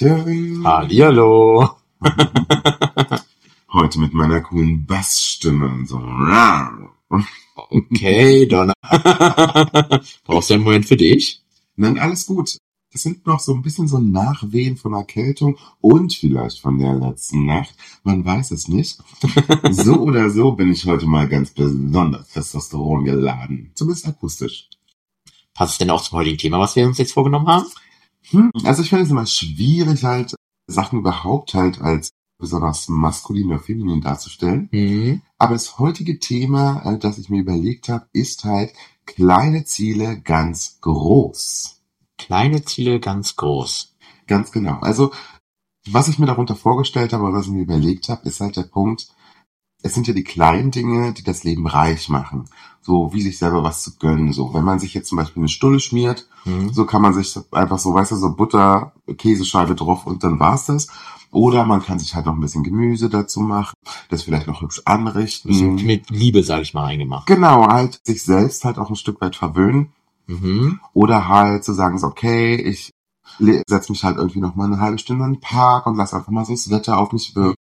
Hallöchen. Hallihallo. Heute mit meiner coolen Bassstimme. So. Okay, Donna. Brauchst du einen Moment für dich? Nein, alles gut. Das sind noch so ein bisschen so Nachwehen von Erkältung und vielleicht von der letzten Nacht. Man weiß es nicht. So oder so bin ich heute mal ganz besonders Testosteron geladen. Zumindest akustisch. Passt es denn auch zum heutigen Thema, was wir uns jetzt vorgenommen haben? Hm, also ich finde es immer schwierig, halt Sachen überhaupt halt als besonders maskulin oder feminin darzustellen. Mhm. Aber das heutige Thema, äh, das ich mir überlegt habe, ist halt kleine Ziele ganz groß. Kleine Ziele ganz groß. Ganz genau. Also was ich mir darunter vorgestellt habe oder was ich mir überlegt habe, ist halt der Punkt, es sind ja die kleinen Dinge, die das Leben reich machen. So wie sich selber was zu gönnen. So, wenn man sich jetzt zum Beispiel eine Stulle schmiert, Mhm. so kann man sich einfach so, weißt du, so Butter, Käsescheibe drauf und dann war's das. Oder man kann sich halt noch ein bisschen Gemüse dazu machen, das vielleicht noch hübsch anrichten. So Mit Liebe, sage ich mal, reingemacht. Genau, halt sich selbst halt auch ein Stück weit verwöhnen. Mhm. Oder halt zu sagen, so, okay, ich setze mich halt irgendwie noch mal eine halbe Stunde in den Park und lass einfach mal so das Wetter auf mich wirken.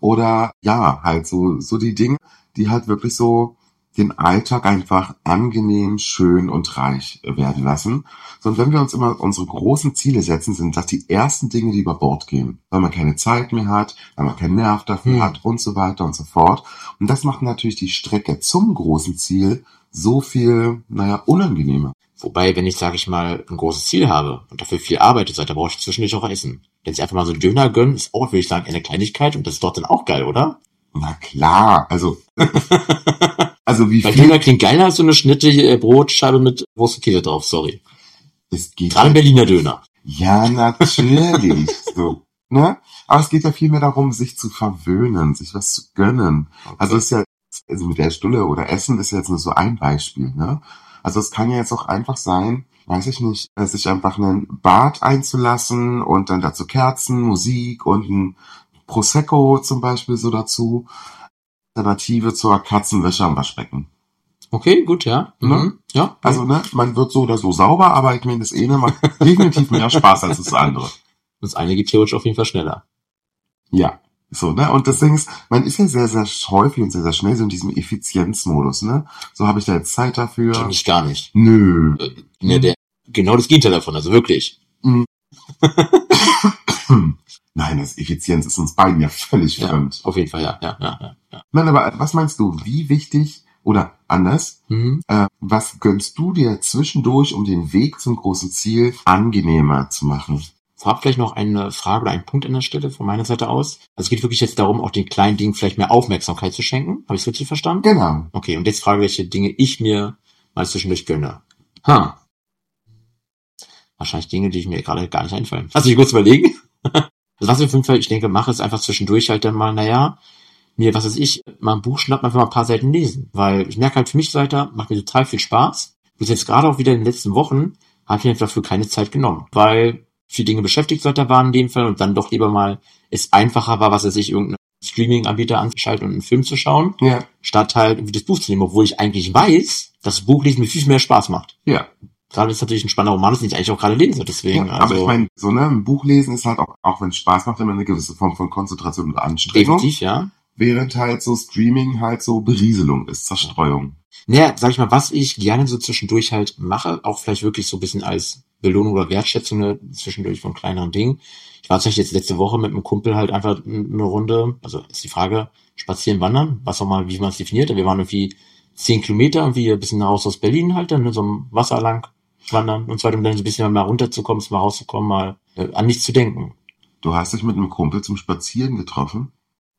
Oder ja, halt so, so die Dinge, die halt wirklich so den Alltag einfach angenehm, schön und reich werden lassen. So, und wenn wir uns immer unsere großen Ziele setzen, sind das die ersten Dinge, die über Bord gehen. Weil man keine Zeit mehr hat, weil man keinen Nerv dafür Hm. hat und so weiter und so fort. Und das macht natürlich die Strecke zum großen Ziel so viel, naja, unangenehmer. Wobei, wenn ich, sage ich mal, ein großes Ziel habe und dafür viel arbeite, da brauche ich zwischendurch auch Essen. Wenn ich einfach mal so einen Döner gönnen, ist auch, würde ich sagen, eine Kleinigkeit und das ist dort dann auch geil, oder? Na klar, also, also wie Weil viel Döner klingt geiler als so eine Schnitte äh, Brotscheibe mit Wurst und Käse drauf, sorry. es geht. Gerade ein Berliner Döner. Ja, natürlich. so, ne? Aber es geht ja vielmehr darum, sich zu verwöhnen, sich was zu gönnen. Also es ist ja, also mit der Stulle oder Essen ist ja jetzt nur so ein Beispiel, ne? Also es kann ja jetzt auch einfach sein, weiß ich nicht, äh, sich einfach einen Bad einzulassen und dann dazu Kerzen, Musik und ein Prosecco zum Beispiel so dazu. Alternative zur Katzenwäsche am Waschbecken. Okay, gut, ja. Ne? Mhm. Ja. Also, ne, man wird so oder so sauber, aber ich meine, das eine macht definitiv mehr Spaß als das andere. das eine geht theoretisch auf jeden Fall schneller. Ja. So, ne? Und deswegen, ist- man ist ja sehr, sehr häufig und sehr, sehr schnell so in diesem Effizienzmodus, ne? So habe ich da jetzt Zeit dafür. Kenn ich gar nicht. Nö. Äh, ne, der, genau das Gegenteil davon, also wirklich. Nein, das Effizienz ist uns beiden ja völlig Ja. fremd. Auf jeden Fall, ja, ja, ja, ja. ja. Nein, aber was meinst du, wie wichtig oder anders, Mhm. äh, was gönnst du dir zwischendurch, um den Weg zum großen Ziel angenehmer zu machen? Vorab vielleicht noch eine Frage oder einen Punkt an der Stelle von meiner Seite aus. Also es geht wirklich jetzt darum, auch den kleinen Dingen vielleicht mehr Aufmerksamkeit zu schenken. Habe ich es richtig verstanden? Genau. Okay, und jetzt frage, welche Dinge ich mir mal zwischendurch gönne. Ha. Wahrscheinlich Dinge, die ich mir gerade gar nicht einfallen. Lass mich kurz überlegen. Also was ich auf jeden Fall, ich denke, mache, ist einfach zwischendurch halt dann mal, naja, mir, was weiß ich, mal ein Buch schnappen, einfach mal ein paar Seiten lesen. Weil ich merke halt für mich weiter, macht mir total viel Spaß. Bis jetzt gerade auch wieder in den letzten Wochen habe ich mir einfach dafür keine Zeit genommen. Weil viele Dinge beschäftigt weiter waren in dem Fall und dann doch lieber mal es einfacher war, was weiß ich, irgendeinen Streaming-Anbieter anzuschalten und einen Film zu schauen Ja. statt halt irgendwie das Buch zu nehmen, obwohl ich eigentlich weiß, dass das Buchlesen mir viel mehr Spaß macht. Ja. Gerade ist natürlich ein spannender Roman, den ich eigentlich auch gerade lese, deswegen. ja, also, aber ich meine, so ne, ein Buch lesen ist halt auch, auch wenn es Spaß macht, immer eine gewisse Form von Konzentration und Anstrengung. definitiv, ja. Während halt so Streaming halt so Berieselung ist, Zerstreuung. Naja, sag ich mal, was ich gerne so zwischendurch halt mache, auch vielleicht wirklich so ein bisschen als Belohnung oder Wertschätzung ne, zwischendurch von kleineren Dingen. Ich war tatsächlich jetzt letzte Woche mit einem Kumpel halt einfach eine Runde, also ist die Frage, spazieren, wandern, was auch mal, wie man es definiert. Wir waren irgendwie zehn Kilometer, irgendwie ein bisschen raus aus Berlin halt, dann so am Wasser lang wandern und so weiter, um dann so ein bisschen mal runterzukommen, mal rauszukommen, mal äh, an nichts zu denken. Du hast dich mit einem Kumpel zum Spazieren getroffen?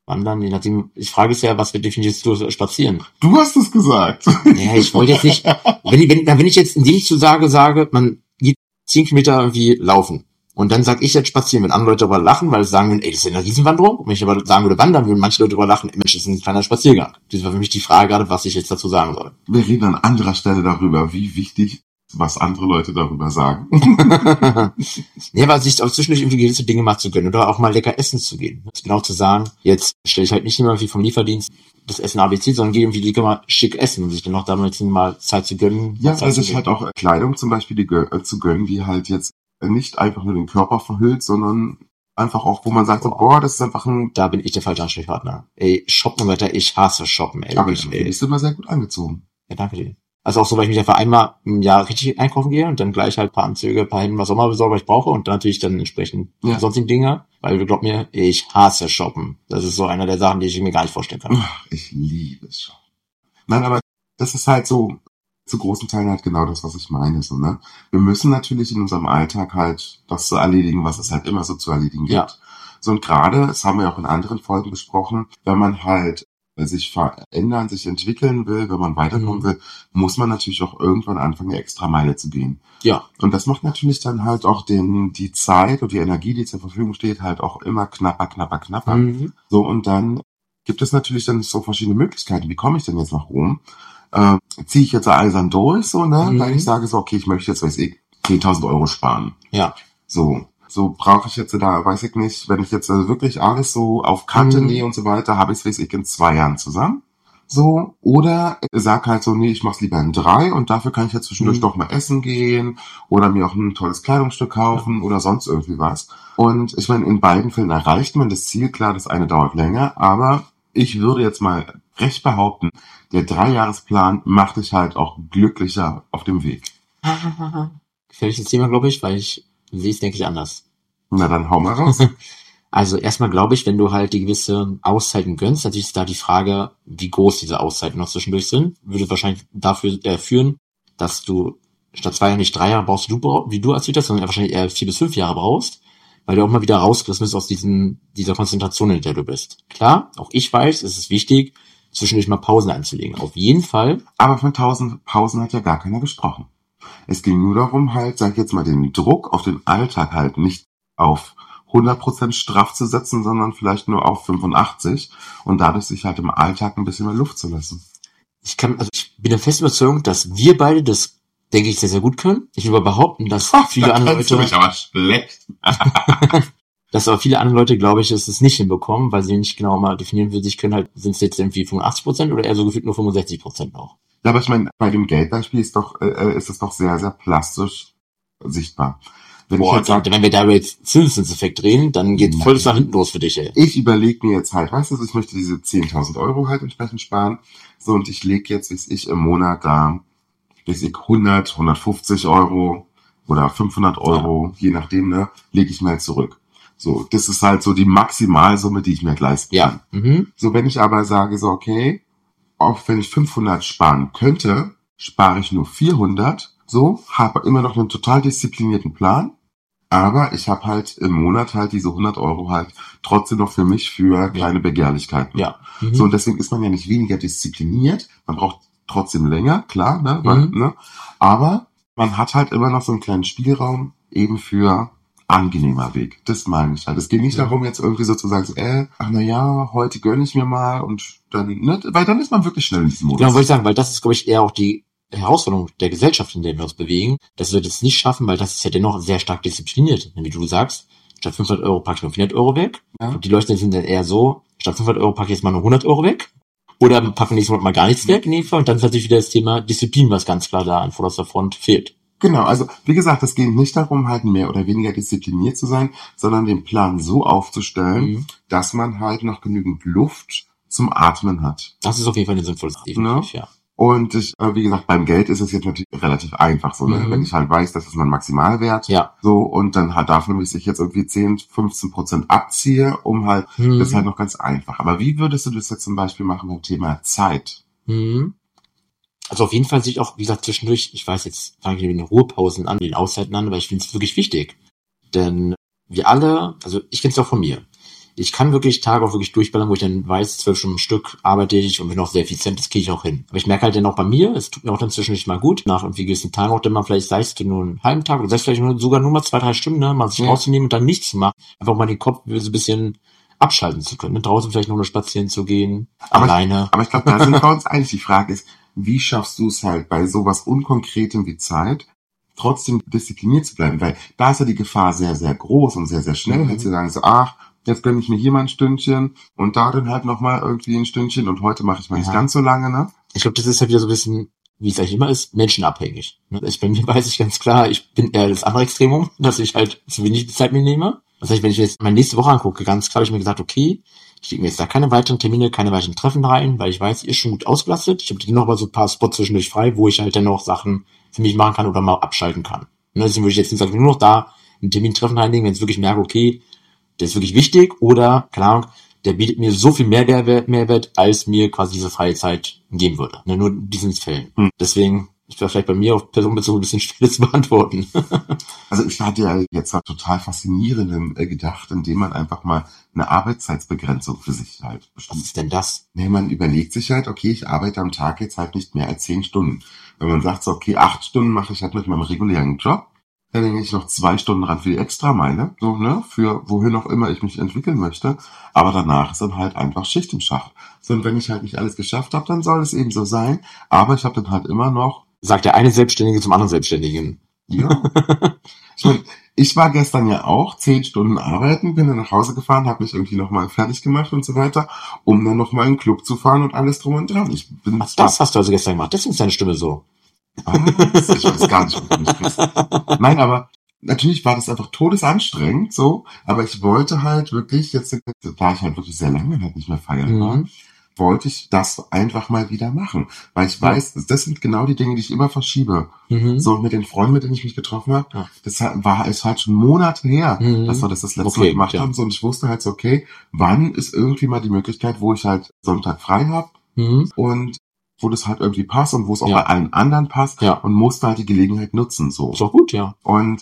Wandern, je nachdem, ich frage es ja, was definierst du spazieren? Du hast es gesagt. Ja, ich wollte jetzt nicht, wenn, ich- wenn, wenn ich jetzt in dem Zusage sage, man zehn Kilometer irgendwie laufen. Und dann sag ich jetzt spazieren, wenn andere Leute darüber lachen, weil sie sagen, würden, ey, das ist eine Riesenwanderung. Und wenn ich aber sagen würde, wandern, würden manche Leute darüber lachen, ey, Mensch, das ist ein kleiner Spaziergang. Das war für mich die Frage gerade, was ich jetzt dazu sagen soll. Wir reden an anderer Stelle darüber, wie wichtig, was andere Leute darüber sagen. ja, weil sich auch zwischendurch irgendwie gewisse Dinge mal zu gönnen oder auch mal lecker essen zu gehen. Das ist genau zu sagen, jetzt stelle ich halt nicht immer wie vom Lieferdienst das Essen ABC, sondern gehe irgendwie lieber mal schick essen und sich dann auch damit mal Zeit zu gönnen. Ja, Zeit also zu ich halt auch Kleidung zum Beispiel die, äh, zu gönnen, die halt jetzt nicht einfach nur den Körper verhüllt, sondern einfach auch, wo man sagt, so, Boah. das ist einfach ein, Da bin ich der falsche Ansprechpartner. Ey, shoppen, Wetter, ich hasse shoppen, ey. aber ich bist du immer sehr gut angezogen. Ja, danke dir. Also auch so, weil ich mich einfach einmal im Jahr richtig einkaufen gehe und dann gleich halt ein paar Anzüge, ein paar Hemden, was auch immer besorge, was ich brauche und dann natürlich dann entsprechend Ja. sonstigen Dinge, weil du glaub mir, ich hasse shoppen. Das ist so einer der Sachen, die ich mir gar nicht vorstellen kann. Ach, Ich liebe es schon. Nein, aber das ist halt so, zu großen Teilen halt genau das, was ich meine, so, ne? Wir müssen natürlich in unserem Alltag halt das zu erledigen, was es halt immer so zu erledigen gibt. Ja. So, und gerade, das haben wir auch in anderen Folgen besprochen, wenn man halt sich verändern, sich entwickeln will, wenn man weiterkommen Mhm. will, muss man natürlich auch irgendwann anfangen, eine extra Meile zu gehen. Ja, Und das macht natürlich dann halt auch den, die Zeit und die Energie, die zur Verfügung steht, halt auch immer knapper, knapper, knapper. mhm. So, und dann gibt es natürlich dann so verschiedene Möglichkeiten. Wie komme ich denn jetzt nach Rom? Äh, Ziehe ich jetzt eisern durch, so, ne? Mhm. Weil ich sage so, okay, ich möchte jetzt, weiß ich, 10.000 Euro sparen. ja, So. So brauche ich jetzt da, weiß ich nicht, wenn ich jetzt äh, wirklich alles so auf Kante Mhm. nähe und so weiter, habe ich es, weiß ich, in zwei Jahren zusammen. So, oder sag halt so, nee, ich mach's lieber in drei und dafür kann ich jetzt zwischendurch Mhm. doch mal essen gehen oder mir auch ein tolles Kleidungsstück kaufen oder sonst irgendwie was. Und ich meine, in beiden Fällen erreicht man das Ziel, klar, das eine dauert länger, aber ich würde jetzt mal recht behaupten, der Dreijahresplan macht dich halt auch glücklicher auf dem Weg. Gefährliches Thema, glaube ich, weil ich sehe es, denke ich, anders. Na dann hau mal raus. Also erstmal glaube ich, wenn du halt die gewisse Auszeiten gönnst, natürlich ist da die Frage, wie groß diese Auszeiten noch zwischendurch sind, würde wahrscheinlich dafür äh, führen, dass du statt zwei Jahre nicht drei Jahre brauchst, wie du, wie du erzählt hast, sondern wahrscheinlich eher vier bis fünf Jahre brauchst, weil du auch mal wieder rausgerissen bist aus diesen, dieser Konzentration, in der du bist. Klar, auch ich weiß, es ist wichtig, zwischendurch mal Pausen einzulegen. Auf jeden Fall. Aber von tausend Pausen hat ja gar keiner gesprochen. Es ging nur darum, halt, sag ich jetzt mal, den Druck auf den Alltag halt nicht auf 100% straff zu setzen, sondern vielleicht nur auf 85 und dadurch sich halt im Alltag ein bisschen mehr Luft zu lassen. Ich kann, also ich bin der festen Überzeugung, dass wir beide das, denke ich, sehr, sehr gut können. Ich will aber behaupten, dass viele andere Leute, aber schlecht. dass aber viele andere Leute, glaube ich, es es nicht hinbekommen, weil sie nicht genau mal definieren für sich können, halt, sind es jetzt irgendwie 85 Prozent oder eher so gefühlt nur 65 Prozent noch. Ja, aber ich meine, bei dem Geldbeispiel ist doch, äh, ist es doch sehr, sehr plastisch sichtbar. Wenn ich Boah, jetzt sag, wenn wir da jetzt Zinseszinseffekt reden, dann geht Nein. voll nach hinten los für dich, ey. ich überlege mir jetzt halt, weißt du, ich möchte diese 10.000 Euro halt entsprechend sparen. So, und ich lege jetzt, wie ich, im Monat da, wie ich, 100, 150 Euro oder 500 Euro, je nachdem, ne, lege ich mir halt zurück. So, das ist halt so die Maximalsumme, die ich mir halt leisten kann. Ja. Mhm. So, wenn ich aber sage, so, okay, auch wenn ich 500 sparen könnte, spare ich nur 400, so, habe immer noch einen total disziplinierten Plan, aber ich habe halt im Monat halt diese 100 Euro halt trotzdem noch für mich für kleine Begehrlichkeiten. Ja. Mhm. So, und deswegen ist man ja nicht weniger diszipliniert, man braucht trotzdem länger, klar, ne, weil, Mhm. ne, aber man hat halt immer noch so einen kleinen Spielraum eben für angenehmer Weg. Das meine ich halt. Es geht nicht Ja. darum, jetzt irgendwie so zu sagen, so, äh, ach na ja, heute gönne ich mir mal und dann, ne, weil dann ist man wirklich schnell in diesem Modus. Genau, wollte ich sagen, weil das ist, glaube ich, eher auch die Herausforderung der Gesellschaft, in der wir uns bewegen, dass wir das nicht schaffen, weil das ist ja dennoch sehr stark diszipliniert. Wie du sagst, statt 500 Euro packe ich nur 400 Euro weg. Ja. Und die Leute sind dann eher so, statt 500 Euro packe ich jetzt mal nur 100 Euro weg. Oder packen nächstes Monat mal gar nichts weg in dem Fall. Und dann ist natürlich wieder das Thema Disziplin, was ganz klar da an vorderster Front fehlt. Genau, also wie gesagt, es geht nicht darum, halt mehr oder weniger diszipliniert zu sein, sondern den Plan so aufzustellen, Mhm. dass man halt noch genügend Luft zum Atmen hat. Das ist auf jeden Fall eine sinnvolle Sache, definitiv, ja. Und ich, äh, wie gesagt, beim Geld ist es jetzt natürlich relativ einfach so, ne? Mhm. wenn ich halt weiß, das ist mein Maximalwert, Ja. so und dann halt davon, wie ich jetzt irgendwie 10, 15 Prozent abziehe, um halt, Mhm. das ist halt noch ganz einfach. Aber wie würdest du das jetzt zum Beispiel machen beim Thema Zeit? Mhm. Also auf jeden Fall sich auch, wie gesagt, zwischendurch, ich weiß, jetzt fange ich mit den Ruhepausen an, den Auszeiten an, aber ich finde es wirklich wichtig. Denn wir alle, also ich kenne es auch von mir. ich kann wirklich Tage auch wirklich durchballern, wo ich dann weiß, zwölf Stunden am Stück arbeite ich und bin auch sehr effizient, das kriege ich auch hin. Aber ich merke halt dann auch bei mir, es tut mir auch dann zwischendurch mal gut, nach irgendwie gewissen Tagen auch dann mal vielleicht sei es nur einen halben Tag oder sei es vielleicht nur, sogar nur mal zwei, drei Stunden, ne, mal sich Ja. rauszunehmen und dann nichts zu machen. Einfach mal den Kopf so ein bisschen abschalten zu können. Ne? Draußen vielleicht noch nur spazieren zu gehen, Aber ich- alleine. Aber ich glaube, da sind wir uns einig. Die Frage ist, wie schaffst du es halt bei sowas Unkonkretem wie Zeit, trotzdem diszipliniert zu bleiben? Weil da ist ja die Gefahr sehr, sehr groß und sehr, sehr schnell, Mhm. halt zu sagen, so, ach, jetzt gönne ich mir hier mal ein Stündchen und da dann halt nochmal irgendwie ein Stündchen und heute mache ich mal nicht Ja. ganz so lange, ne? ich glaube, das ist halt wieder so ein bisschen, wie es eigentlich immer ist, menschenabhängig. Ne? Ich, bei mir weiß ich ganz klar, ich bin eher das andere Extremum, dass ich halt zu wenig Zeit mir nehme. Das heißt, wenn ich jetzt meine nächste Woche angucke, ganz klar habe ich mir gesagt, okay, ich lege mir jetzt da keine weiteren Termine, keine weiteren Treffen rein, weil ich weiß, ihr ist schon gut ausgelastet. Ich habe noch mal so ein paar Spots zwischendurch frei, wo ich halt dann noch Sachen für mich machen kann oder mal abschalten kann. Ne, deswegen würde ich jetzt nicht sagen, nur noch da einen Termin-Treffen reinlegen, wenn ich wirklich merke, okay, der ist wirklich wichtig oder, keine Ahnung, der bietet mir so viel mehr Mehrwert, Mehrwert als mir quasi diese freie Zeit geben würde. Ne, nur in diesen Fällen. Hm. Deswegen, ich war vielleicht bei mir auf personenbezogen ein bisschen schwer zu beantworten. Also ich hatte ja jetzt was total faszinierendem äh, gedacht, indem man einfach mal eine Arbeitszeitsbegrenzung für sich halt Was bestimmt. ist denn das? Nee, man überlegt sich halt, okay, ich arbeite am Tag jetzt halt nicht mehr als zehn Stunden. Wenn man sagt so, okay, acht Stunden mache ich halt mit meinem regulären Job, dann denke ich noch zwei Stunden ran für die Extrameile, so, ne, für wohin auch immer ich mich entwickeln möchte. Aber danach ist dann halt einfach Schicht im Schacht. So, und wenn ich halt nicht alles geschafft habe, dann soll es eben so sein. Aber ich habe dann halt immer noch Sagt der eine Selbstständige zum anderen Selbstständigen. ja. ich, mein, ich war gestern ja auch zehn Stunden arbeiten, bin dann nach Hause gefahren, habe mich irgendwie nochmal fertig gemacht und so weiter, um dann nochmal in den Club zu fahren und alles drum und dran. Ich bin Was, das hast du also gestern gemacht. Deswegen ist deine Stimme so. Was? Ich weiß gar nicht, sprichst. Nein, aber natürlich war das einfach todesanstrengend, so. Aber ich wollte halt wirklich, jetzt, da ich halt wirklich sehr lange halt nicht mehr feiern war, Mhm. Wollte ich das einfach mal wieder machen. Weil ich weiß, das sind genau die Dinge, die ich immer verschiebe. Mhm. So, mit den Freunden, mit denen ich mich getroffen habe, Ja. das war es halt schon Monate her, Mhm. dass wir das das letzte Okay, Mal gemacht ja. haben. So, und ich wusste halt so, okay, wann ist irgendwie mal die Möglichkeit, wo ich halt Sonntag frei habe Mhm. und wo das halt irgendwie passt und wo es auch Ja. bei allen anderen passt Ja. und musste halt die Gelegenheit nutzen, so. Ist doch gut, ja. Und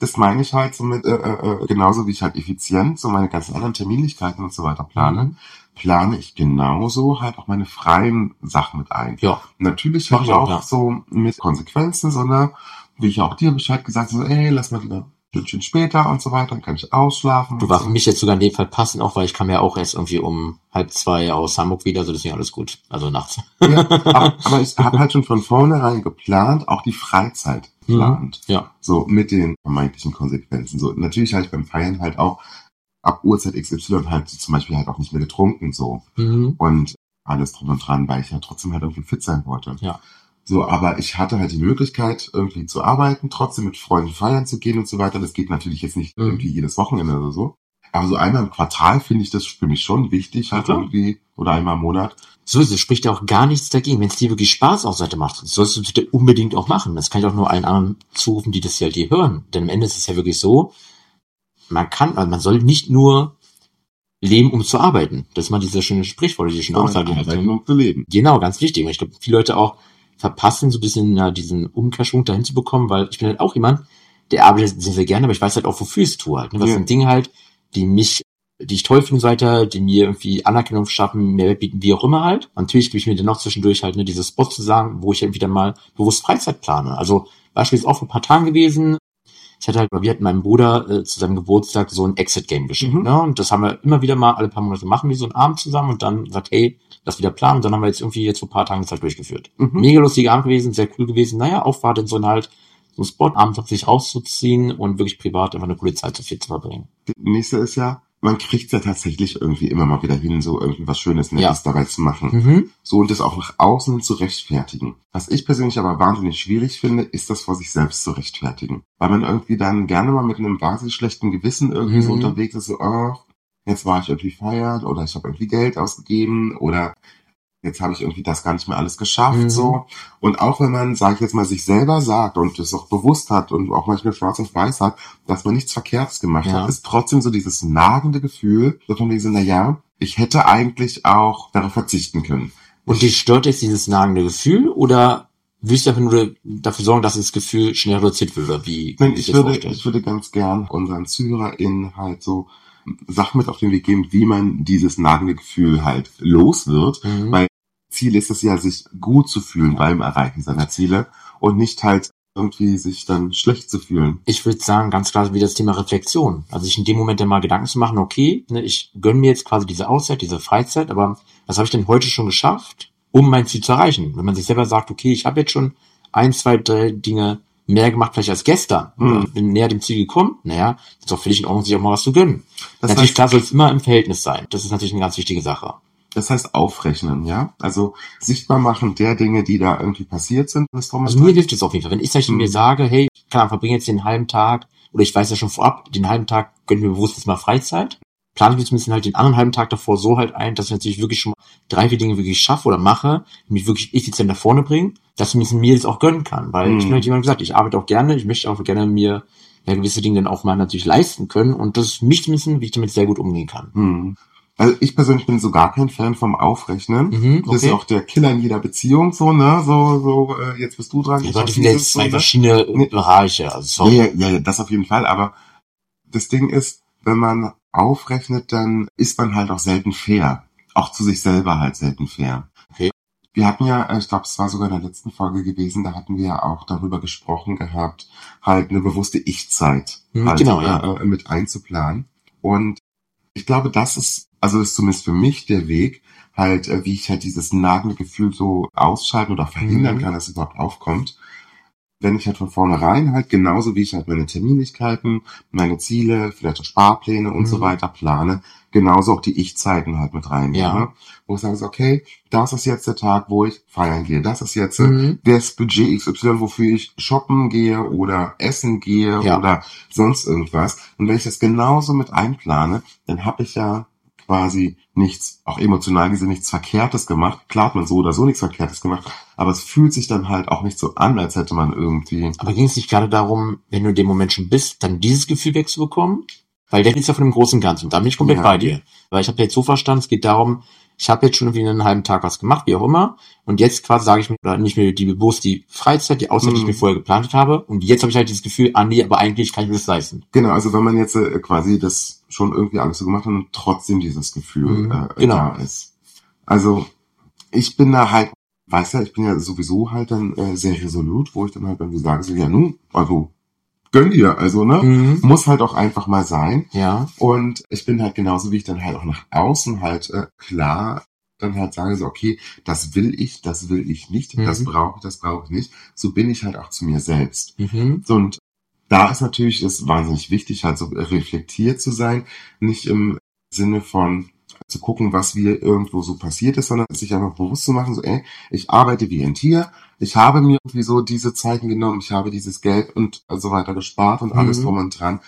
das meine ich halt so mit, äh, äh, genauso wie ich halt effizient so meine ganzen anderen Terminlichkeiten und so weiter plane, Mhm. Plane ich genauso halt auch meine freien Sachen mit ein. Ja. Natürlich Mach halt ich auch, ja. so mit Konsequenzen, sondern wie ich auch dir Bescheid gesagt so, ey, lass mal lieber ein Stündchen später und so weiter, dann kann ich ausschlafen. Du und war so. für mich jetzt sogar in dem Fall passend, auch weil ich kam ja auch erst irgendwie um halb zwei aus Hamburg wieder, also deswegen alles gut. Also nachts. Ja, aber, aber ich habe halt schon von vornherein geplant, auch die Freizeit Mhm. geplant. Ja. So mit den vermeintlichen Konsequenzen. So natürlich habe ich beim Feiern halt auch ab Uhrzeit XY halt zum Beispiel halt auch nicht mehr getrunken so Mhm. und alles drum und dran, weil ich ja trotzdem halt irgendwie fit sein wollte. Ja. So, aber ich hatte halt die Möglichkeit, irgendwie zu arbeiten, trotzdem mit Freunden feiern zu gehen und so weiter. Das geht natürlich jetzt nicht Mhm. irgendwie jedes Wochenende oder so. Aber so einmal im Quartal finde ich das für mich schon wichtig, halt klar. irgendwie, oder einmal im Monat. So ist es, spricht ja auch gar nichts dagegen. Wenn es dir wirklich Spaß auf Seite macht, sollst du es bitte unbedingt auch machen. Das kann ich auch nur allen anderen zurufen, die das ja halt hier hören. Denn am Ende ist es ja wirklich so, man kann, also man soll nicht nur leben, um zu arbeiten. Das ist mal diese schöne Sprichwort, diese schöne Aussage. Arbeiten, um zu leben. Genau, ganz wichtig. Und ich glaube, viele Leute auch verpassen, so ein bisschen ja, diesen Umkehrschwung dahin zu bekommen, weil ich bin halt auch jemand, der arbeitet sehr, sehr gerne, aber ich weiß halt auch, wofür ich es tue halt. Ne? Was Ja. sind Dinge halt, die mich, die ich toll finde und so weiter, die mir irgendwie Anerkennung schaffen, Mehrwert bieten, wie auch immer halt. Und natürlich gebe ich mir dann noch zwischendurch halt ne, diese Spots zu sagen, wo ich halt wieder mal bewusst Freizeit plane. Also beispielsweise auch vor ein paar Tagen gewesen, ich hatte halt, wir hatten meinem Bruder äh, zu seinem Geburtstag so ein Exit-Game geschenkt. Mhm. Ne? Und das haben wir immer wieder mal, alle paar Monate machen wir so einen Abend zusammen und dann sagt, hey, lass wieder planen. Und dann haben wir jetzt irgendwie jetzt vor ein paar Tagen das halt durchgeführt. Mhm. Mega lustiger Abend gewesen, sehr cool gewesen. Naja, war denn so ein halt, so ein Spot, abends sich rauszuziehen und wirklich privat einfach eine coole Zeit zu viel zu verbringen. Das nächste ist ja, man kriegt ja tatsächlich irgendwie immer mal wieder hin, so irgendwie was Schönes, Nettes dabei zu machen. Mhm. So und das auch nach außen zu rechtfertigen. Was ich persönlich aber wahnsinnig schwierig finde, ist das vor sich selbst zu rechtfertigen. Weil man irgendwie dann gerne mal mit einem wahnsinnig schlechten Gewissen irgendwie so Mhm. unterwegs ist, so, ach, jetzt war ich irgendwie feiern oder ich habe irgendwie Geld ausgegeben oder jetzt habe ich irgendwie das gar nicht mehr alles geschafft, Mhm. so. Und auch wenn man, sag ich jetzt mal, sich selber sagt und das auch bewusst hat und auch manchmal schwarz auf weiß hat, dass man nichts Verkehrtes gemacht Ja. hat, ist trotzdem so dieses nagende Gefühl, so von wegen so, na ja, ich hätte eigentlich auch darauf verzichten können. Und dich stört jetzt dieses nagende Gefühl oder willst du einfach nur dafür sorgen, dass das Gefühl schnell reduziert wird? Oder wie? Nein, ich würde, vorstellen? ich würde ganz gern unseren ZuhörerInnen halt so Sachen mit auf den Weg geben, wie man dieses nagende Gefühl halt los wird. Mhm. Weil Ziel ist es ja, sich gut zu fühlen beim Erreichen seiner Ziele und nicht halt irgendwie sich dann schlecht zu fühlen. ich würde sagen, ganz klar wie das Thema Reflexion. Also sich in dem Moment dann mal Gedanken zu machen, okay, ne, ich gönne mir jetzt quasi diese Auszeit, diese Freizeit, aber was habe ich denn heute schon geschafft, um mein Ziel zu erreichen? Wenn man sich selber sagt, okay, ich habe jetzt schon ein, zwei, drei Dinge mehr gemacht vielleicht als gestern, Mhm. bin näher dem Ziel gekommen, naja, ist doch völlig in Ordnung, sich auch mal was zu gönnen. Das natürlich, heißt, klar soll es immer im Verhältnis sein. Das ist natürlich eine ganz wichtige Sache. Das heißt aufrechnen, ja? Also sichtbar machen der Dinge, die da irgendwie passiert sind. Also mir hilft es auf jeden Fall. Wenn ich zum Beispiel Mhm. mir sage, hey, ich kann verbringe jetzt den halben Tag, oder ich weiß ja schon vorab, den halben Tag gönne ich mir bewusst jetzt mal Freizeit, plane ich mir zumindest halt den anderen halben Tag davor so halt ein, dass ich natürlich wirklich schon mal drei, vier Dinge wirklich schaffe oder mache, die mich wirklich effizient nach vorne bringen, dass ich mir das auch gönnen kann. Weil ich Mhm. bin halt jemand gesagt, ich arbeite auch gerne, ich möchte auch gerne mir ja, gewisse Dinge dann auch mal natürlich leisten können und das ist mich zumindest, wie ich damit sehr gut umgehen kann. Hm. Also ich persönlich bin so gar kein Fan vom Aufrechnen. Mhm, Das ist auch der Killer in jeder Beziehung, so, ne? So, so, äh, jetzt bist du dran. Ja, das sind jetzt so, zwei ne? verschiedene Nee. Bereiche. Also Ja, ja, ja, das auf jeden Fall. Aber das Ding ist, wenn man aufrechnet, dann ist man halt auch selten fair. Auch zu sich selber halt selten fair. Okay. Wir hatten ja, äh, ich glaube, es war sogar in der letzten Folge gewesen, da hatten wir ja auch darüber gesprochen gehabt, halt eine bewusste Ich-Zeit Mhm, halt, genau, ja. äh, äh, mit einzuplanen. Und ich glaube, das ist, also ist zumindest für mich der Weg, halt, äh, wie ich halt dieses nagende Gefühl so ausschalten oder verhindern Mhm. kann, dass es überhaupt aufkommt. Wenn ich halt von vornherein halt, genauso wie ich halt meine Terminlichkeiten, meine Ziele, vielleicht auch Sparpläne und Mhm. so weiter plane, genauso auch die Ich-Zeiten halt mit reinnehme. Ja. Wo ich sage, okay, das ist jetzt der Tag, wo ich feiern gehe. Das ist jetzt Mhm. das Budget XY, wofür ich shoppen gehe oder essen gehe Ja. oder sonst irgendwas. Und wenn ich das genauso mit einplane, dann habe ich ja quasi nichts, auch emotional gesehen, nichts Verkehrtes gemacht. Klar hat man so oder so nichts Verkehrtes gemacht, aber es fühlt sich dann halt auch nicht so an, als hätte man irgendwie. Aber ging es nicht gerade darum, wenn du in dem Moment schon bist, dann dieses Gefühl wegzubekommen? Weil der ist ja von dem großen Ganzen. Da bin ich komplett Ja. bei dir. Weil ich habe jetzt so verstanden, es geht darum, ich habe jetzt schon irgendwie einen halben Tag was gemacht, wie auch immer. Und jetzt quasi sage ich mir, oder nicht mehr die bewusst die Freizeit, die Auszeit, die ich Mhm. mir vorher geplant habe. Und jetzt habe ich halt dieses Gefühl, ah nee, aber eigentlich kann ich mir das leisten. Genau, also wenn man jetzt äh, quasi das schon irgendwie alles so gemacht hat und trotzdem dieses Gefühl Mhm, äh, genau. da ist. Also ich bin da halt, weißt ja, ich bin ja sowieso halt dann äh, sehr resolut, wo ich dann halt irgendwie sage, so, ja nun, also gönn dir, also ne, Mhm. muss halt auch einfach mal sein. Ja. Und ich bin halt genauso, wie ich dann halt auch nach außen halt äh, klar dann halt sage so, okay, das will ich, das will ich nicht, Mhm. das brauche ich, das brauche ich nicht. So bin ich halt auch zu mir selbst. Mhm. So, Und da ist natürlich ist wahnsinnig wichtig, halt so reflektiert zu sein, nicht im Sinne von zu gucken, was mir irgendwo so passiert ist, sondern sich einfach bewusst zu machen, so, ey, ich arbeite wie ein Tier, ich habe mir irgendwie so diese Zeiten genommen, ich habe dieses Geld und so weiter gespart und alles Mhm. drum und dran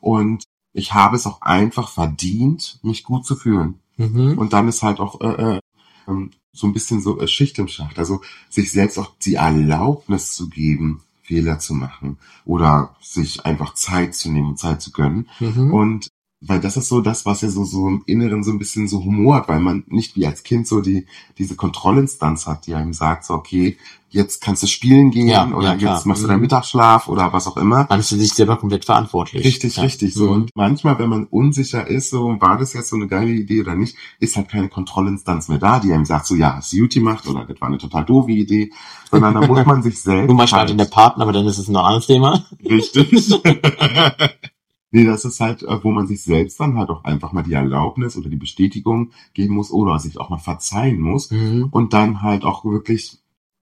und ich habe es auch einfach verdient, mich gut zu fühlen. Mhm. Und dann ist halt auch äh, äh, ähm, so ein bisschen so äh, Schicht im Schacht. Also sich selbst auch die Erlaubnis zu geben, Fehler zu machen oder sich einfach Zeit zu nehmen, Zeit zu gönnen. Mhm. Und weil das ist so das, was ja so, so im Inneren so ein bisschen so Humor hat, weil man nicht wie als Kind so die, diese Kontrollinstanz hat, die einem sagt, so, okay, jetzt kannst du spielen gehen Ja, oder ja, jetzt machst du Mhm. deinen Mittagsschlaf oder was auch immer. Man ist für sich selber komplett verantwortlich. Richtig, Ja. richtig. So. Mhm. Und manchmal, wenn man unsicher ist, so, war das jetzt so eine geile Idee oder nicht, ist halt keine Kontrollinstanz mehr da, die einem sagt, so, ja, hast du gut gemacht oder das war eine total doofe Idee, sondern da muss man sich selbst. Nur manchmal halt in der Partner, aber dann ist es ein anderes Thema. Richtig. nee, das ist halt, äh, wo man sich selbst dann halt auch einfach mal die Erlaubnis oder die Bestätigung geben muss oder sich auch mal verzeihen muss Mhm. und dann halt auch wirklich,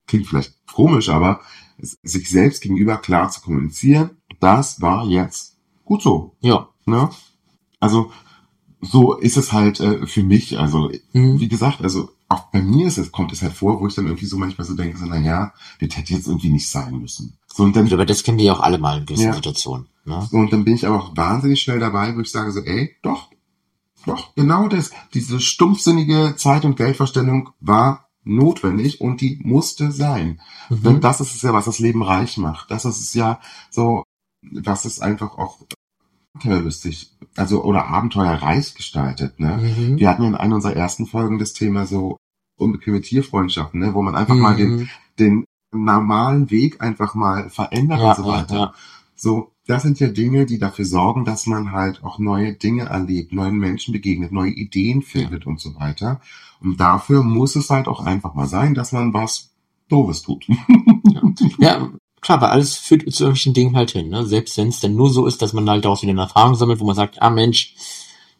klingt vielleicht komisch, aber sich selbst gegenüber klar zu kommunizieren, das war jetzt gut so. Ja. Ne? Also so ist es halt äh, für mich. Also Mhm. wie gesagt, also auch bei mir ist es, kommt es halt vor, wo ich dann irgendwie so manchmal so denke, so, na ja, das hätte jetzt irgendwie nicht sein müssen. So und dann aber das kennen wir ja auch alle mal in gewissen Ja. Situationen. Ne? so, und dann bin ich aber auch wahnsinnig schnell dabei, wo ich sage so, ey, doch, doch, genau das, diese stumpfsinnige Zeit- und Geldverstellung war notwendig und die musste sein. Denn Mhm. das ist es ja, was das Leben reich macht. Das ist es ja so, was es einfach auch abenteuerlustig, also oder abenteuerreich gestaltet. Ne? Mhm. Wir hatten ja in einer unserer ersten Folgen das Thema so unbequeme Tierfreundschaften, ne? wo man einfach mal den, Mhm. den normalen Weg einfach mal verändert ja, und so ja, weiter. ja. So, das sind ja Dinge, die dafür sorgen, dass man halt auch neue Dinge erlebt, neuen Menschen begegnet, neue Ideen findet und so weiter. Und dafür muss es halt auch einfach mal sein, dass man was Doofes tut. Ja, klar, weil alles führt zu irgendwelchen Dingen halt hin. Ne? Selbst wenn es dann nur so ist, dass man halt daraus wieder eine Erfahrung sammelt, wo man sagt, ah Mensch,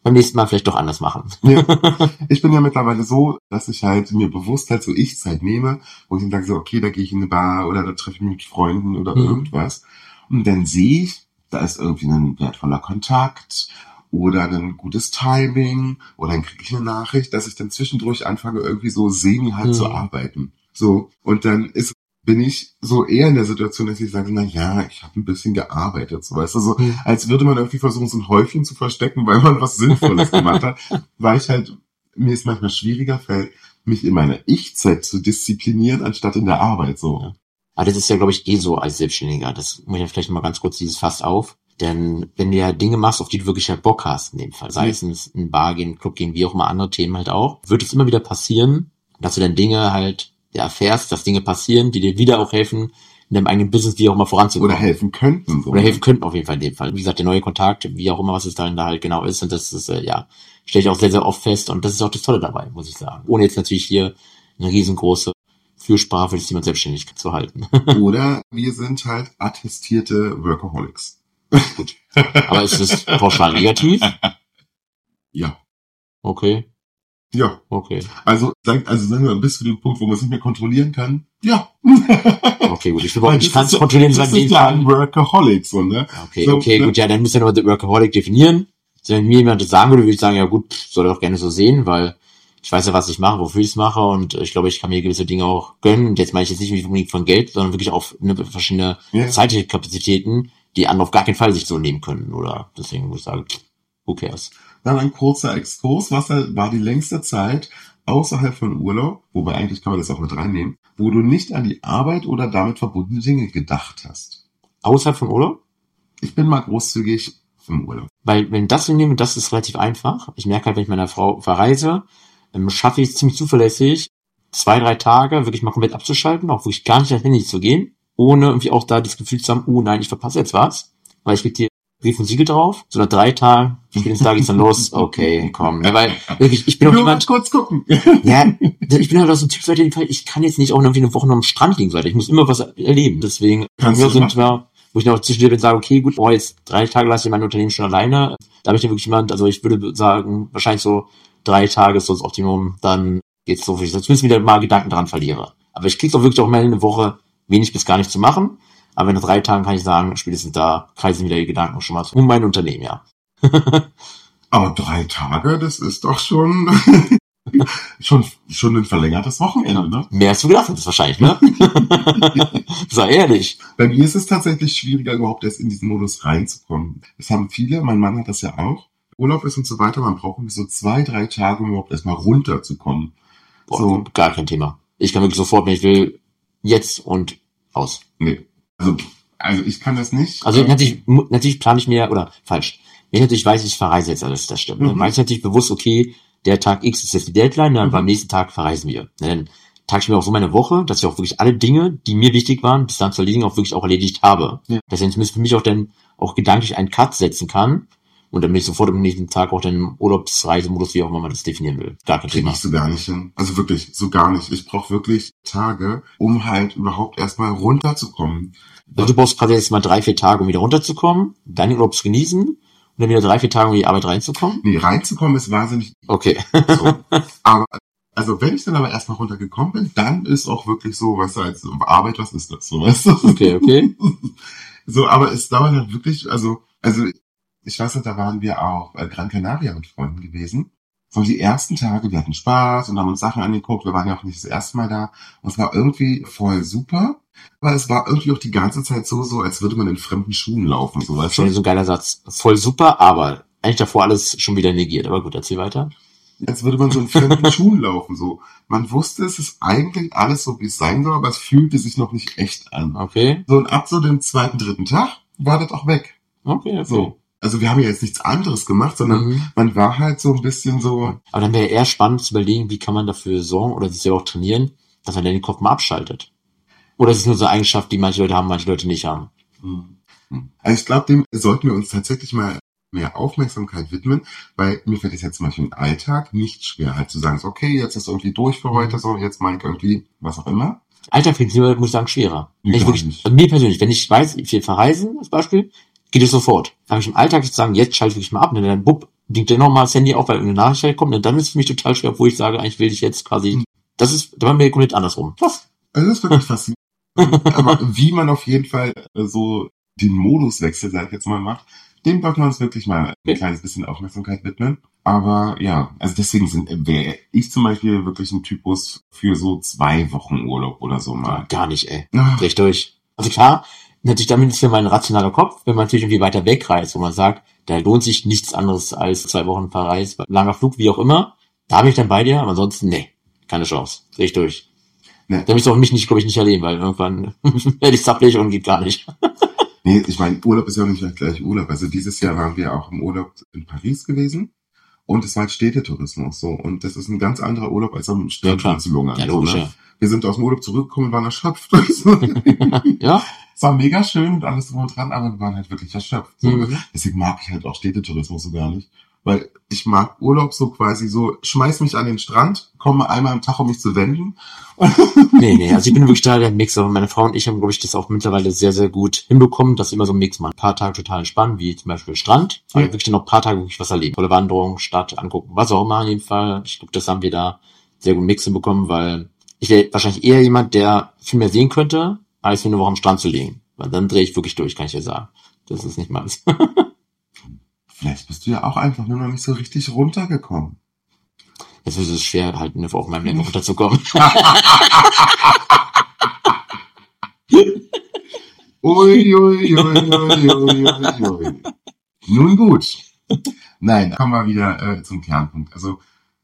beim nächsten Mal vielleicht doch anders machen. Ja. Ich bin ja mittlerweile so, dass ich halt mir bewusst halt so Ich-Zeit nehme, wo ich dann sage so, okay, da gehe ich in eine Bar oder da treffe ich mich mit Freunden oder Mhm. irgendwas. Und dann sehe ich, da ist irgendwie ein wertvoller Kontakt oder ein gutes Timing oder dann kriege ich eine Nachricht, dass ich dann zwischendurch anfange, irgendwie so semi halt Mhm. zu arbeiten. So, und dann ist bin ich so eher in der Situation, dass ich sage, na ja, ich habe ein bisschen gearbeitet, so weißt du, so Mhm. als würde man irgendwie versuchen, so ein Häufchen zu verstecken, weil man was Sinnvolles gemacht hat, weil ich halt mir es manchmal schwieriger fällt, mich in meiner Ich-Zeit zu disziplinieren, anstatt in der Arbeit so. Aber das ist ja, glaube ich, eh so als Selbstständiger. Das muss ich ja vielleicht mal ganz kurz dieses Fass auf. Denn wenn du ja Dinge machst, auf die du wirklich halt Bock hast, in dem Fall, sei Ja. es ein Bar gehen, Club gehen, wie auch immer, andere Themen halt auch, wird es immer wieder passieren, dass du dann Dinge halt ja, erfährst, dass Dinge passieren, die dir wieder auch helfen, in deinem eigenen Business wie auch immer voranzukommen. Oder helfen könnten. So. Oder helfen könnten auf jeden Fall in dem Fall. Wie gesagt, der neue Kontakt, wie auch immer, was es dann da halt genau ist. Und das ist, äh, ja, stelle ich auch sehr, sehr oft fest. Und das ist auch das Tolle dabei, muss ich sagen. Ohne jetzt natürlich hier eine riesengroße für das Thema Selbstständigkeit zu halten. Oder wir sind halt attestierte Workaholics. Aber ist das pauschal negativ? Ja. Okay, Ja. okay. Also, also sagen wir bis zu dem Punkt, wo man es nicht mehr kontrollieren kann. Ja. Okay, gut. Ich, ich kann es kontrollieren, Das sagen ist ja ein Workaholic, so, ne? Okay, So, okay, ne? gut, ja, dann müsst ihr nur Workaholic definieren. Wenn mir jemand das sagen würde, würde ich sagen, ja gut, soll er doch gerne so sehen, weil ich weiß ja, was ich mache, wofür ich es mache und ich glaube, ich kann mir gewisse Dinge auch gönnen. Und jetzt meine ich jetzt nicht unbedingt von Geld, sondern wirklich auf ne, verschiedene Ja. zeitliche Kapazitäten, die andere auf gar keinen Fall sich so nehmen können, oder? Deswegen muss ich sagen, who cares? Dann ein kurzer Exkurs. Was war die längste Zeit außerhalb von Urlaub, wobei eigentlich kann man das auch mit reinnehmen, wo du nicht an die Arbeit oder damit verbundene Dinge gedacht hast? Außerhalb von Urlaub? Ich bin mal großzügig im Urlaub. Weil wenn das wir nehmen, das ist relativ einfach. Ich merke halt, wenn ich meiner Frau verreise, schaffe ich es ziemlich zuverlässig, zwei, drei Tage wirklich mal komplett abzuschalten, auch wirklich gar nicht ans Handy zu gehen, ohne irgendwie auch da das Gefühl zu haben, oh nein, ich verpasse jetzt was, weil ich krieg hier Brief und Siegel drauf, so nach drei Tagen, spätestens da geht's dann los, okay, komm, ne, weil wirklich, ich bin auch Nur jemand, kurz gucken. ja, ich bin halt auch so ein Typ, Leute, ich kann jetzt nicht auch irgendwie eine Woche noch am Strand liegen, Leute. Ich muss immer was erleben. Deswegen, Kannst sind wir, wo ich noch zwischendurch bin, sage, okay, gut, boah, jetzt drei Tage lasse ich mein Unternehmen schon alleine. Da habe ich dann wirklich jemand, also ich würde sagen, wahrscheinlich so drei Tage ist so das Optimum, dann geht's so, wie ich zumindest wieder mal Gedanken dran verliere. Aber ich krieg's auch wirklich auch mal eine Woche wenig bis gar nicht zu machen. Aber in drei Tagen kann ich sagen, spätestens da kreisen wieder die Gedanken schon mal um mein Unternehmen, ja. Aber drei Tage, das ist doch schon, schon, schon ein verlängertes Wochenende, ne? Mehr als du gedacht hättest wahrscheinlich, ne? Sei ehrlich. Bei mir ist es tatsächlich schwieriger, überhaupt erst in diesen Modus reinzukommen. Das haben viele, mein Mann hat das ja auch. Urlaub ist und so weiter, man braucht irgendwie so zwei, drei Tage, um überhaupt erstmal runterzukommen. Boah, So. gar kein Thema. Ich kann wirklich sofort, wenn ich will, jetzt und aus. Nee. Also, also ich kann das nicht. Also natürlich, natürlich plane ich mir, oder falsch, wenn ich natürlich weiß, ich verreise jetzt alles, das stimmt. Mhm. Dann weiß ich natürlich bewusst, okay, der Tag X ist jetzt die Deadline, dann Mhm. beim nächsten Tag verreisen wir. Dann tag ich mir auch so meine Woche, dass ich auch wirklich alle Dinge, die mir wichtig waren, bis dann zu erledigen, auch wirklich auch erledigt habe. Ja. Dass ich zumindest für mich auch dann auch gedanklich einen Cut setzen kann und dann bin ich sofort am nächsten Tag auch dann im Urlaubsreisemodus, wie auch immer man das definieren will. Gar kein Thema. ich so gar nicht hin. Also wirklich, so gar nicht. Ich brauche wirklich Tage, um halt überhaupt erstmal runterzukommen. Also du brauchst gerade jetzt mal drei, vier Tage, um wieder runterzukommen, deinen Urlaub zu genießen und dann wieder drei, vier Tage, um in die Arbeit reinzukommen? Nee, reinzukommen ist wahnsinnig Okay. so. aber also wenn ich dann aber erstmal runtergekommen bin, dann ist auch wirklich so, weißt du, als Arbeit, was ist das? So, weißt du? Okay, okay. So, aber es dauert halt wirklich, also, also ich weiß nicht, da waren wir auch äh, Gran Canaria mit Freunden gewesen. So die ersten Tage, wir hatten Spaß und haben uns Sachen angeguckt. Wir waren ja auch nicht das erste Mal da. Und es war irgendwie voll super. Aber es war irgendwie auch die ganze Zeit so, so, als würde man in fremden Schuhen laufen, so weißt Schon du? so ein geiler Satz. Voll super, aber eigentlich davor alles schon wieder negiert. Aber gut, erzähl weiter. Als würde man so in fremden Schuhen laufen, so. Man wusste, es ist eigentlich alles so, wie es sein soll, aber es fühlte sich noch nicht echt an. Okay. So, und ab so dem zweiten, dritten Tag war das auch weg. Okay, okay. So. Also wir haben ja jetzt nichts anderes gemacht, sondern Mhm. man war halt so ein bisschen so, Aber dann wäre eher spannend zu überlegen, wie kann man dafür sorgen oder sich selber auch trainieren, dass man dann den Kopf mal abschaltet. Oder ist es nur so eine Eigenschaft, die manche Leute haben, manche Leute nicht haben? hm, Also ich glaube, dem sollten wir uns tatsächlich mal mehr Aufmerksamkeit widmen, weil mir fällt es jetzt zum Beispiel im Alltag nicht schwer, halt zu sagen, so, okay, jetzt ist irgendwie durch für heute, so, jetzt mal irgendwie, was auch immer. Alltag finde ich, muss ich sagen, schwerer. Ich wirklich, also mir persönlich, wenn ich weiß, ich will verreisen, als Beispiel, geht es sofort. Habe ich im Alltag zu sagen, jetzt schalte ich mal ab, und dann bupp, blinkt dann nochmal das Handy auf, weil irgendeine Nachricht kommt, und dann ist es für mich total schwer, wo ich sage, eigentlich will ich jetzt quasi, das ist, da war mir komplett andersrum. Was? Also das ist wirklich faszinierend. Aber wie man auf jeden Fall äh, so den Moduswechsel, sag ich jetzt mal, macht, dem sollten wir uns wirklich mal ein Ja. kleines bisschen Aufmerksamkeit widmen. Aber ja, also deswegen sind wäre ich zum Beispiel wirklich ein Typus für so zwei Wochen Urlaub oder so mal. Gar nicht, ey. Dreh ich durch. Also klar, natürlich damit ist für mein rationaler Kopf, wenn man natürlich irgendwie weiter wegreist, wo man sagt, da lohnt sich nichts anderes als zwei Wochen Verreis, langer Flug, wie auch immer. Da bin ich dann bei dir, aber ansonsten, nee, keine Chance. Dreh ich durch. Nee. Da du auch mich nicht, glaube ich, nicht erleben, weil irgendwann werde ich zappelig und geht gar nicht. Nee, ich meine, Urlaub ist ja auch nicht gleich Urlaub. Also dieses Jahr waren wir auch im Urlaub in Paris gewesen. Und es war halt Städtetourismus so. Und das ist ein ganz anderer Urlaub als am lungern. Ja, so, logisch, ne? ja. Wir sind aus dem Urlaub zurückgekommen und waren erschöpft. Ja? Es war mega schön und alles drum und dran, aber wir waren halt wirklich erschöpft. So. Mhm. Deswegen mag ich halt auch Städtetourismus so gar nicht. Weil ich mag Urlaub so quasi so, schmeiß mich an den Strand, komme einmal am Tag, um mich zu wenden. Nee, nee, also ich bin wirklich da der Mix. Aber meine Frau und ich haben, glaube ich, das auch mittlerweile sehr, sehr gut hinbekommen, dass immer so einen Mix machen. Ein paar Tage total entspannen, wie zum Beispiel Strand, aber Ja. wirklich dann noch ein paar Tage wirklich was erleben. Tolle Wanderung, Stadt angucken, was auch immer in dem Fall. Ich glaube, das haben wir da sehr gut Mix hinbekommen, weil ich wäre wahrscheinlich eher jemand, der viel mehr sehen könnte, als nur eine Woche am Strand zu liegen. Weil dann drehe ich wirklich durch, kann ich dir sagen. Das ist nicht meins. Vielleicht bist du ja auch einfach nur noch nicht so richtig runtergekommen. Jetzt ist es schwer, halt eine auf meinem Leben runterzukommen. Ui, ui, ui, ui, ui, ui, ui. Nun gut. Nein, kommen wir wieder äh, zum Kernpunkt. Also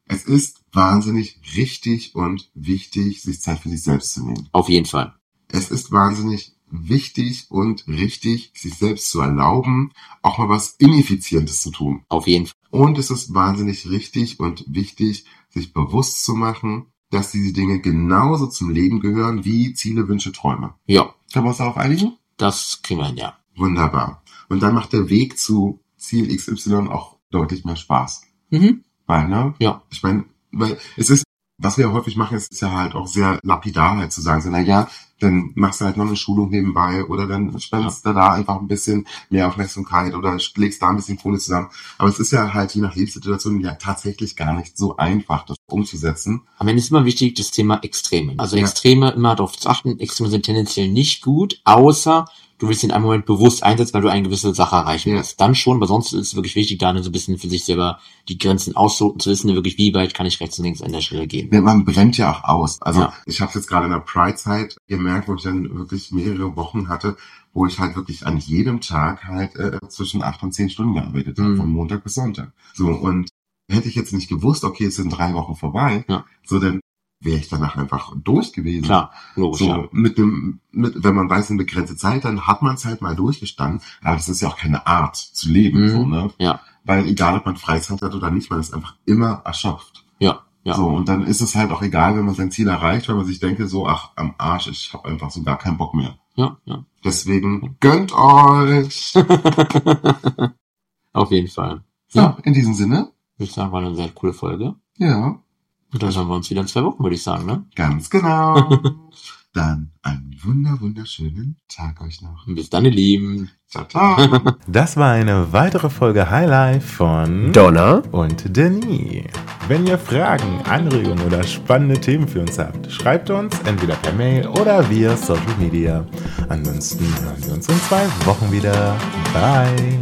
es ist wahnsinnig richtig und wichtig, sich Zeit für sich selbst zu nehmen. Auf jeden Fall. Es ist wahnsinnig wichtig und richtig, sich selbst zu erlauben, auch mal was Ineffizientes zu tun. Auf jeden Fall. Und es ist wahnsinnig richtig und wichtig, sich bewusst zu machen, dass diese Dinge genauso zum Leben gehören wie Ziele, Wünsche, Träume. Ja, Können wir uns darauf einigen? das kriegen wir ja. Wunderbar. Und dann macht der Weg zu Ziel XY auch deutlich mehr Spaß. Mhm. Weil, ne? Ja. Ich meine, weil es ist, was wir ja häufig machen, ist, ist ja halt auch sehr lapidar halt zu sagen, so, na ja, dann machst du halt noch eine Schulung nebenbei oder dann spendest du da einfach ein bisschen mehr Aufmerksamkeit oder legst da ein bisschen Kohle zusammen. Aber es ist ja halt je nach Lebenssituation ja tatsächlich gar nicht so einfach, das umzusetzen. Am Ende ist immer wichtig das Thema Extreme. Also Ja. Extreme immer darauf zu achten, Extreme sind tendenziell nicht gut, außer du willst in einem Moment bewusst einsetzen, weil du eine gewisse Sache erreichen Ja. willst. Dann schon, aber sonst ist es wirklich wichtig, da so ein bisschen für sich selber die Grenzen auszuloten, zu wissen, wirklich, wie weit kann ich rechts und links an der Stelle gehen. Ja, man brennt ja auch aus. Also Ja. ich habe jetzt gerade in der Pride-Zeit gemerkt, wo ich dann wirklich mehrere Wochen hatte, wo ich halt wirklich an jedem Tag halt äh, zwischen acht und zehn Stunden gearbeitet habe, Mhm. von Montag bis Sonntag. So, und hätte ich jetzt nicht gewusst, okay, es sind drei Wochen vorbei, Ja. so dann wäre ich danach einfach durch gewesen. Klar, logisch, So, ja. mit dem, mit, wenn man weiß, eine begrenzte Zeit, dann hat man es halt mal durchgestanden. Aber das ist ja auch keine Art zu leben, Mhm. so, ne? Ja, Weil egal, ob man Freizeit hat oder nicht, man ist einfach immer erschöpft. ja, ja. So, und dann ist es halt auch egal, wenn man sein Ziel erreicht, weil man sich denke, so, ach, am Arsch, ich habe einfach so gar keinen Bock mehr. Ja, ja. Deswegen gönnt euch. Auf jeden Fall. So, Ja. in diesem Sinne, Ich würde sagen, war eine sehr coole Folge. ja, dann hören wir uns wieder in zwei Wochen, würde ich sagen, ne? ganz genau. Dann einen wunder, wunderschönen Tag euch noch. Bis dann, ihr Lieben. Ciao, ciao. Das war eine weitere Folge Highlife von Donna. und Denis. Wenn ihr Fragen, Anregungen oder spannende Themen für uns habt, schreibt uns entweder per Mail oder via Social Media. Ansonsten hören wir uns in zwei Wochen wieder. Bye.